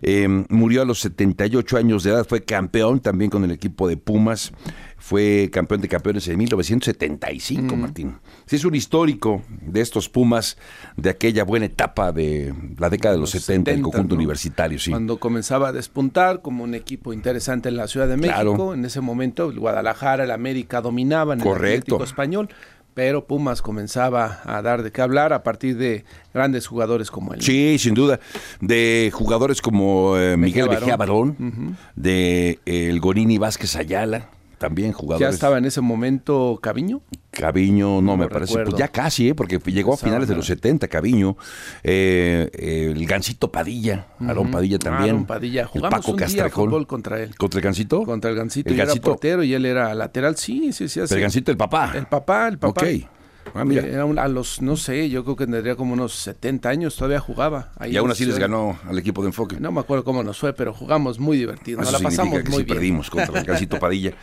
eh, murió a los 78 años de edad, fue campeón también con el equipo de Pumas. Fue campeón de campeones en 1975, Martín. Sí, es un histórico de estos Pumas de aquella buena etapa de la década de los, 70, el 70, conjunto ¿no? universitario, sí. Cuando comenzaba a despuntar como un equipo interesante en la Ciudad de México, Claro. en ese momento el Guadalajara, el América dominaban el Correcto. Atlético español, pero Pumas comenzaba a dar de qué hablar a partir de grandes jugadores como él. Sí, sin duda. De jugadores como eh, Miguel Barón. Mejía Barón, de eh, el Gorini Vázquez Ayala, también Ya jugadores. estaba en ese momento Caviño. Caviño, no, No me parece, pues ya casi, ¿eh? porque llegó a finales de los 70, Caviño, eh, eh, el Gancito Padilla, Aarón Ujú. Padilla también, Aaron Padilla. el Jugamos Paco un día fútbol contra él. ¿Contra el Gancito? Contra el Gancito. El era Gancito- portero y él era lateral. Sí, sí, sí. El así. Gancito, el papá. El papá, el papá. Ok. Ah, mira. Era un- a los, no sé, yo creo que tendría como unos 70 años, todavía jugaba. Ahí y aún así les ganó al equipo de enfoque. No me acuerdo cómo nos fue, pero jugamos muy divertido. Nos Eso la pasamos que muy sí bien. perdimos contra el Gancito Padilla.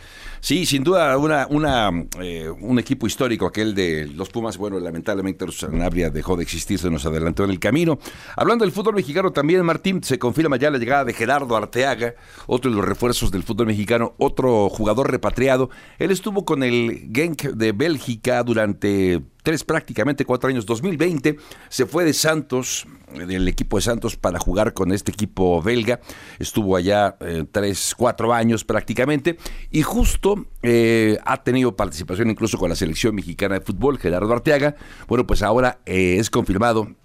Sí, sin duda, una, una, eh, un equipo histórico, aquel de los Pumas. Bueno, lamentablemente Sanabria dejó de existir, se nos adelantó en el camino. Hablando del fútbol mexicano también, Martín, se confirma ya la llegada de Gerardo Arteaga, otro de los refuerzos del fútbol mexicano, otro jugador repatriado. Él estuvo con el Genk de Bélgica durante tres, prácticamente cuatro años, 2020, se fue de Santos, del equipo de Santos, para jugar con este equipo belga. Estuvo allá eh, tres, cuatro años prácticamente, y justo eh, ha tenido participación incluso con la selección mexicana de fútbol, Gerardo Arteaga. Bueno, pues ahora eh, es confirmado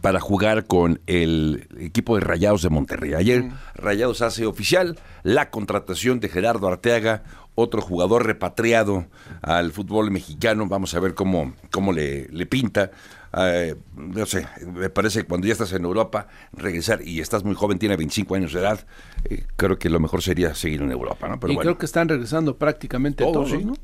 para jugar con el equipo de Rayados de Monterrey. Ayer Rayados hace oficial la contratación de Gerardo Arteaga, otro jugador repatriado al fútbol mexicano. Vamos a ver cómo, cómo le, le pinta. Eh, no sé, me parece que cuando ya estás en Europa, regresar y estás muy joven, tiene 25 años de edad, eh, creo que lo mejor sería seguir en Europa, ¿no? Pero y bueno. creo que están regresando prácticamente Todos, todos, sí. ¿no?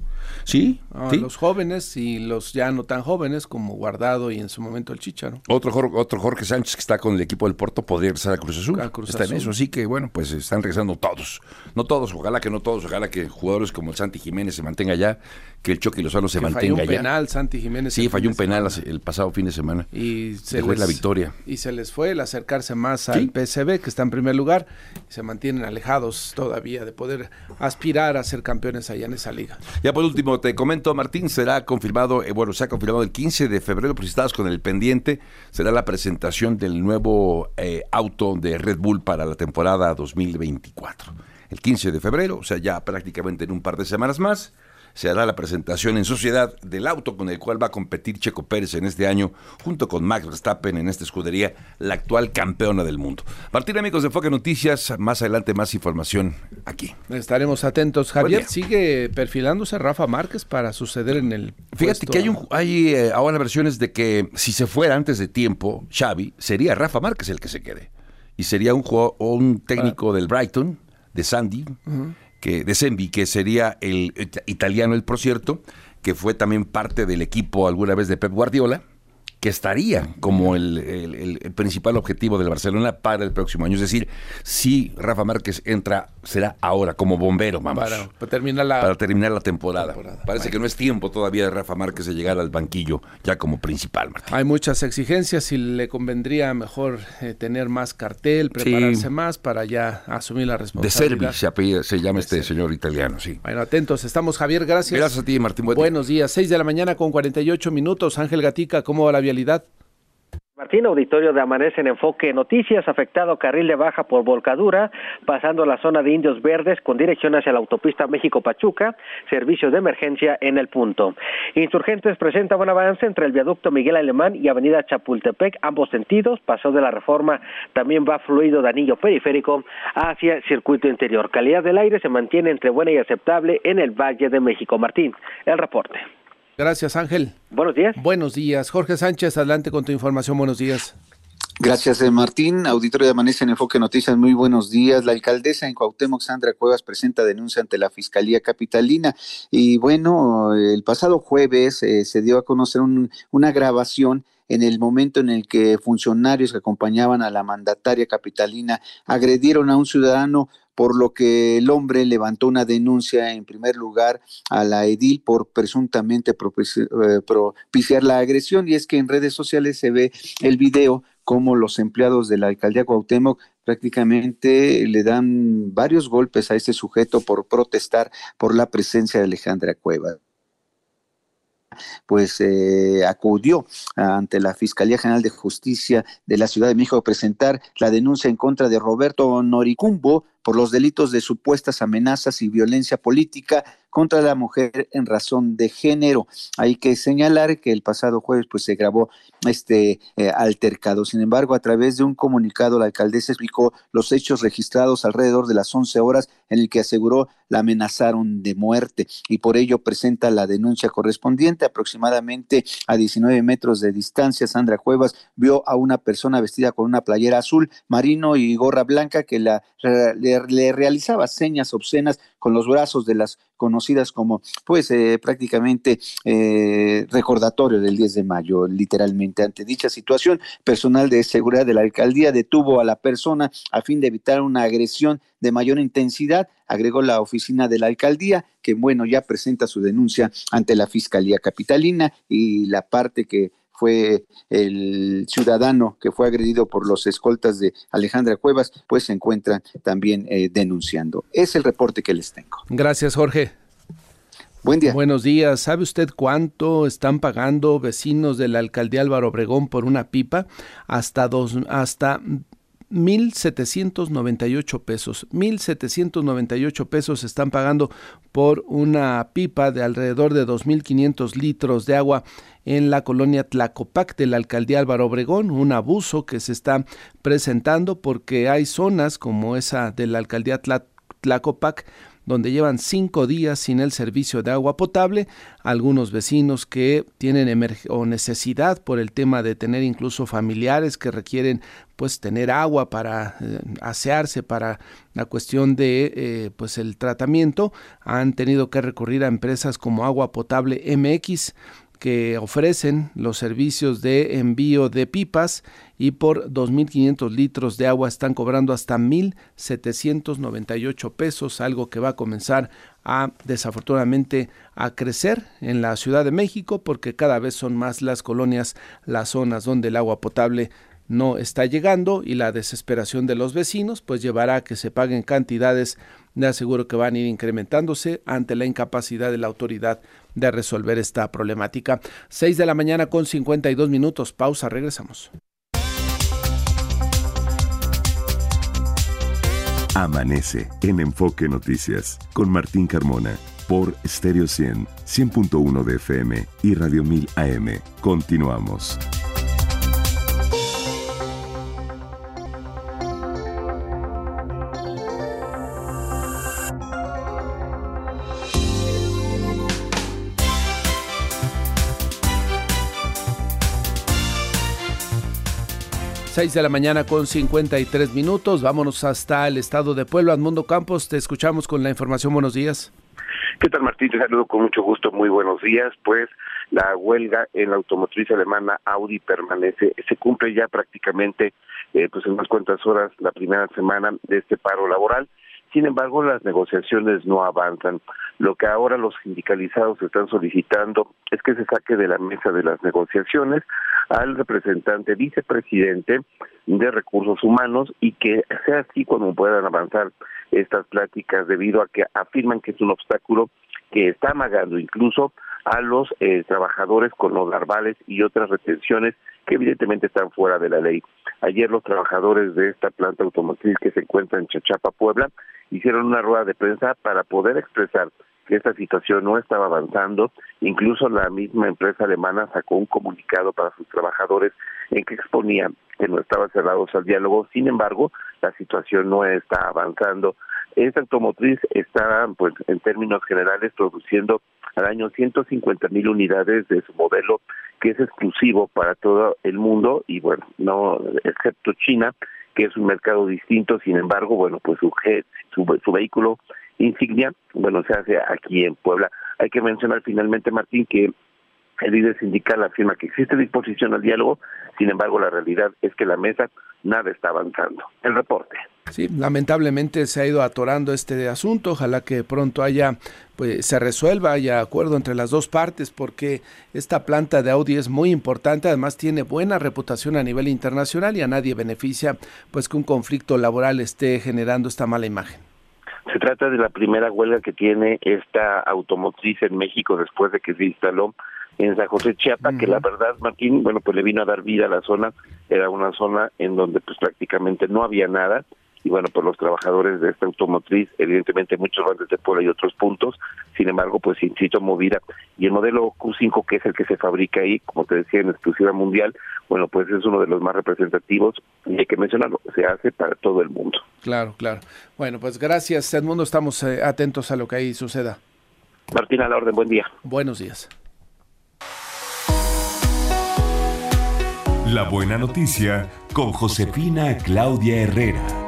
Sí, Ah, sí. Los jóvenes y los ya no tan jóvenes, como Guardado y en su momento el Chicharo. Otro, otro Jorge Sánchez que está con el equipo del Porto podría regresar a Cruz Azul. A Cruz está en eso, así que bueno, pues están regresando todos. No todos, ojalá que no todos, ojalá que jugadores como el Santi Jiménez se mantenga allá, que el Chucky Lozano se Que falló mantenga un allá. penal, Santi Jiménez. Sí, falló un penal el pasado fin de semana. Y se Dejó en la les- victoria. Y se les fue el acercarse más al PSV, que está en primer lugar, y se mantienen alejados todavía de poder aspirar a ser campeones allá en esa liga. Ya por último, te comento, Martín, será confirmado, eh, bueno, se ha confirmado el 15 de febrero, por si estabas con el pendiente, será la presentación del nuevo eh, auto de Red Bull para la temporada 2024. El 15 de febrero, o sea, ya prácticamente en un par de semanas más, se hará la presentación en sociedad del auto con el cual va a competir Checo Pérez en este año, junto con Max Verstappen en esta escudería, la actual campeona del mundo. Martín, amigos de Enfoque Noticias, más adelante más información aquí. Estaremos atentos. Javier, sigue perfilándose Rafa Márquez para suceder en el. Fíjate puesto que hay, un, hay eh, ahora versiones de que si se fuera antes de tiempo, Xavi, sería Rafa Márquez el que se quede. Y sería un, jugador, o un técnico del Brighton, de Sandy, Ujú. Que, de Senvi, que sería el it- italiano, el por cierto, que fue también parte del equipo alguna vez de Pep Guardiola, que estaría como el, principal objetivo del Barcelona para el próximo año. Es decir, si Rafa Márquez entra, será ahora como bombero, vamos. Para, terminar, la, para terminar la temporada. Parece que no es tiempo todavía de Rafa Márquez de llegar al banquillo ya como principal. Hay muchas exigencias y le convendría mejor eh, tener más cartel, prepararse más para ya asumir la responsabilidad. De Servi se, llama este señor italiano, sí. Bueno, atentos, estamos Javier, gracias. Gracias a ti, Martín. Buenos días, 6 de la mañana con 48 minutos. Ángel Gatica, ¿cómo va la vialidad? Martín, auditorio de Amanece en Enfoque Noticias, afectado carril de baja por volcadura, pasando la zona de Indios Verdes con dirección hacia la autopista México-Pachuca, servicio de emergencia en el punto. Insurgentes presenta buen avance entre el viaducto Miguel Alemán y avenida Chapultepec, ambos sentidos, pasó de la reforma, también va fluido de anillo periférico hacia circuito interior. Calidad del aire se mantiene entre buena y aceptable en el Valle de México. Martín, el reporte. Gracias, Ángel. Buenos días. Buenos días. Jorge Sánchez, adelante con tu información. Buenos días. Gracias, eh, Martín. Auditorio de Amanece en Enfoque Noticias, muy buenos días. La alcaldesa en Cuauhtémoc, Sandra Cuevas, presenta denuncia ante la Fiscalía Capitalina. Y bueno, el pasado jueves eh, se dio a conocer una grabación en el momento en el que funcionarios que acompañaban a la mandataria capitalina agredieron a un ciudadano por lo que el hombre levantó una denuncia en primer lugar a la edil por presuntamente eh, propiciar la agresión. Y es que en redes sociales se ve el video como los empleados de la alcaldía Cuauhtémoc prácticamente le dan varios golpes a este sujeto por protestar por la presencia de Alejandra Cueva pues eh, acudió ante la Fiscalía General de Justicia de la Ciudad de México a presentar la denuncia en contra de Roberto Noricumbo por los delitos de supuestas amenazas y violencia política contra la mujer en razón de género. Hay que señalar que el pasado jueves pues se grabó este eh, altercado. Sin embargo, a través de un comunicado la alcaldesa explicó los hechos registrados alrededor de las 11 horas en el que aseguró la amenazaron de muerte y por ello presenta la denuncia correspondiente aproximadamente a 19 metros de distancia. Sandra Cuevas vio a una persona vestida con una playera azul marino y gorra blanca que la, le, realizaba señas obscenas con los brazos de las conocidas como, pues, eh, prácticamente eh, recordatorio del 10 de mayo, literalmente. Ante dicha situación, personal de seguridad de la alcaldía detuvo a la persona a fin de evitar una agresión de mayor intensidad, agregó la oficina de la alcaldía, que bueno, ya presenta su denuncia ante la Fiscalía Capitalina y la parte que fue el ciudadano que fue agredido por los escoltas de Alejandra Cuevas, pues se encuentran también eh, denunciando. Es el reporte que les tengo. Gracias, Jorge. Buen día. Buenos días. ¿Sabe usted cuánto están pagando vecinos de la alcaldía Álvaro Obregón por una pipa? Hasta dos, hasta 1.798 pesos. 1.798 pesos están pagando por una pipa de alrededor de 2.500 litros de agua en la colonia Tlacopac de la alcaldía Álvaro Obregón, un abuso que se está presentando porque hay zonas como esa de la alcaldía Tlacopac donde llevan cinco días sin el servicio de agua potable, algunos vecinos que tienen o necesidad por el tema de tener incluso familiares que requieren pues tener agua para eh, asearse para la cuestión de eh, pues el tratamiento han tenido que recurrir a empresas como Agua Potable MX que ofrecen los servicios de envío de pipas y por 2.500 litros de agua están cobrando hasta 1.798 pesos, algo que va a comenzar a desafortunadamente a crecer en la Ciudad de México porque cada vez son más las colonias, las zonas donde el agua potable no está llegando y la desesperación de los vecinos pues llevará a que se paguen cantidades de aseguro que van a ir incrementándose ante la incapacidad de la autoridad de resolver esta problemática. 6 de la mañana con 52 minutos. Pausa, regresamos. Amanece en Enfoque Noticias con Martín Carmona por Stereo 100, 100.1 de FM y Radio 1000 AM. Continuamos. 6 de la mañana con 53 minutos. Vámonos hasta el estado de Puebla. Mundo Campos, te escuchamos con la información. Buenos días. ¿Qué tal, Martín? Te saludo con mucho gusto. Muy buenos días. Pues la huelga en la automotriz alemana Audi permanece, se cumple ya prácticamente eh, pues en unas cuantas horas la primera semana de este paro laboral. Sin embargo, las negociaciones no avanzan. Lo que ahora los sindicalizados están solicitando es que se saque de la mesa de las negociaciones al representante vicepresidente de recursos humanos y que sea así cuando puedan avanzar estas pláticas debido a que afirman que es un obstáculo que está amagando incluso a los eh, trabajadores con los larvales y otras retenciones que evidentemente están fuera de la ley. Ayer los trabajadores de esta planta automotriz que se encuentra en Chachapa, Puebla, hicieron una rueda de prensa para poder expresar que esta situación no estaba avanzando. Incluso la misma empresa alemana sacó un comunicado para sus trabajadores en que exponía que no estaban cerrados al diálogo. Sin embargo, la situación no está avanzando. Esta automotriz está, pues, en términos generales, produciendo al año 150 mil unidades de su modelo, que es exclusivo para todo el mundo y, bueno, no excepto China, que es un mercado distinto. Sin embargo, bueno, pues su, su, su vehículo insignia, bueno, se hace aquí en Puebla. Hay que mencionar finalmente, Martín, que el líder sindical afirma que existe disposición al diálogo, sin embargo la realidad es que la mesa nada está avanzando. El reporte. Sí, lamentablemente se ha ido atorando este asunto, ojalá que pronto haya pues se resuelva, haya acuerdo entre las dos partes porque esta planta de Audi es muy importante, además tiene buena reputación a nivel internacional y a nadie beneficia pues que un conflicto laboral esté generando esta mala imagen. Se trata de la primera huelga que tiene esta automotriz en México después de que se instaló en San José Chiapa, que la verdad, Martín, bueno, pues le vino a dar vida a la zona, era una zona en donde pues prácticamente no había nada, y bueno, pues los trabajadores de esta automotriz, evidentemente muchos van desde Puebla y otros puntos, sin embargo, pues insisto, movida. Y el modelo Q5, que es el que se fabrica ahí, como te decía, en exclusiva mundial, bueno, pues es uno de los más representativos y hay que mencionarlo, se hace para todo el mundo. Claro, claro. Bueno, pues gracias, Edmundo, estamos eh, atentos a lo que ahí suceda. Martín, a la orden, buen día. Buenos días. La buena noticia con Josefina Claudia Herrera.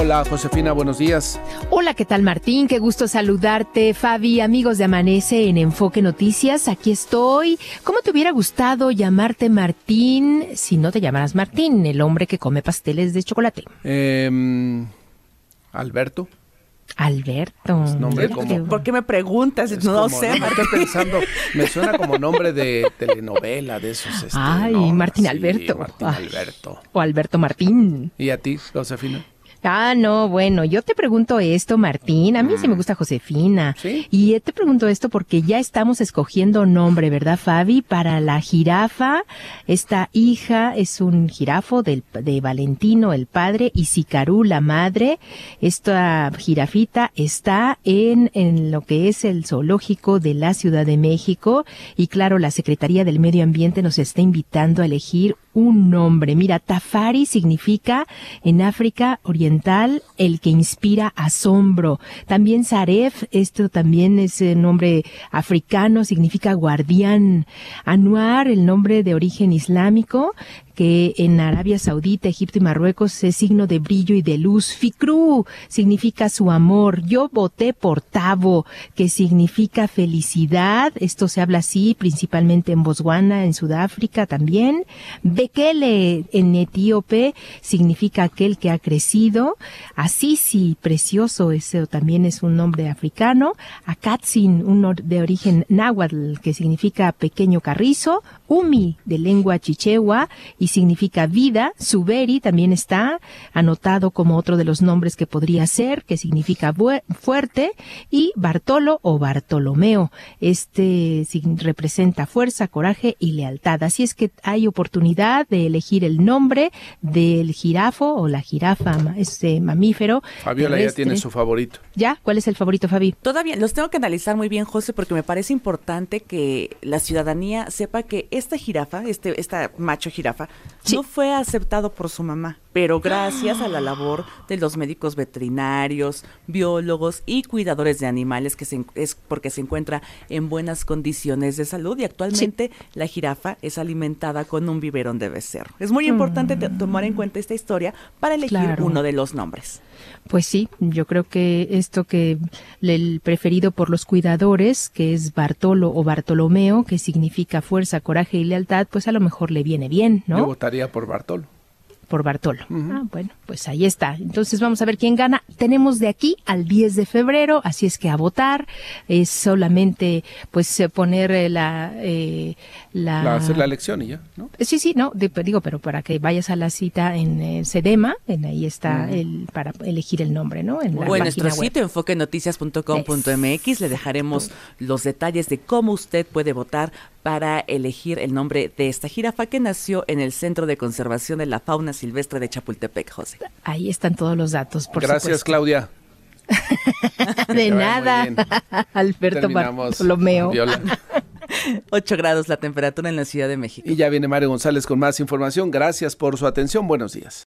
Hola Josefina, buenos días. Hola, ¿qué tal Martín? Qué gusto saludarte, Fabi, amigos de Amanece en Enfoque Noticias. Aquí estoy. ¿Cómo te hubiera gustado llamarte Martín si no te llamaras Martín, el hombre que come pasteles de chocolate? Eh, Alberto. Alberto. Nombre como, ¿Por qué me preguntas? no sé. estoy pensando, me suena como nombre de telenovela de esos. Este, Ay, Martín Alberto. Martín Alberto. O Alberto Martín. ¿Y a ti, Josefina? Ah, no, bueno, yo te pregunto esto, Martín. A mí sí me gusta Josefina. ¿Sí? Y te pregunto esto porque ya estamos escogiendo nombre, ¿verdad, Fabi? Para la jirafa. Esta hija es un jirafo del, de Valentino, el padre, y Sicarú, la madre. Esta jirafita está en, en lo que es el zoológico de la Ciudad de México. Y claro, la Secretaría del Medio Ambiente nos está invitando a elegir un nombre. Mira, Tafari significa en África Oriental el que inspira asombro. También Saref, esto también es el nombre africano, significa guardián. Anuar, el nombre de origen islámico, que en Arabia Saudita, Egipto y Marruecos es signo de brillo y de luz. Fikru significa su amor. Yo voté por Tavo, que significa felicidad. Esto se habla así principalmente en Botswana, en Sudáfrica también. Bekele en etíope significa aquel que ha crecido. Asisi, precioso, ese también es un nombre africano. Akatsin, un de origen náhuatl, que significa pequeño carrizo. Umi, de lengua chichewa, significa vida. Suberi también está anotado como otro de los nombres que podría ser, que significa fuerte. Y Bartolo o Bartolomeo. Este representa fuerza, coraje y lealtad. Así es que hay oportunidad de elegir el nombre del jirafo o la jirafa, este mamífero. Fabiola ya tiene su favorito. ¿Ya? ¿Cuál es el favorito, Fabi? Todavía los tengo que analizar muy bien, José, porque me parece importante que la ciudadanía sepa que esta jirafa, este, esta macho jirafa, no fue aceptado por su mamá pero gracias a la labor de los médicos veterinarios, biólogos y cuidadores de animales que se, es porque se encuentra en buenas condiciones de salud y actualmente la jirafa es alimentada con un biberón de becerro. Es muy importante mm. tomar en cuenta esta historia para elegir uno de los nombres. Pues sí, yo creo que esto que el preferido por los cuidadores, que es Bartolo o Bartolomeo, que significa fuerza, coraje y lealtad, pues a lo mejor le viene bien, ¿no? Yo votaría por Bartolo por Bartolo. Ah, bueno, pues ahí está. Entonces vamos a ver quién gana. Tenemos de aquí al 10 de febrero, así es que a votar es solamente pues eh, poner eh, la, eh, la... hacer la elección y ya, ¿no? Sí, sí, no, digo, pero para que vayas a la cita en eh, Sedema, en ahí está el para elegir el nombre, ¿no? En o en nuestro sitio enfoquenoticias.com.mx le dejaremos los detalles de cómo usted puede votar para elegir el nombre de esta jirafa que nació en el Centro de Conservación de la Fauna Silvestre de Chapultepec, José. Ahí están todos los datos, por Gracias, Claudia. de nada, Alberto Bartolomeo. 8 grados la temperatura en la Ciudad de México. Y ya viene Mario González con más información. Gracias por su atención. Buenos días.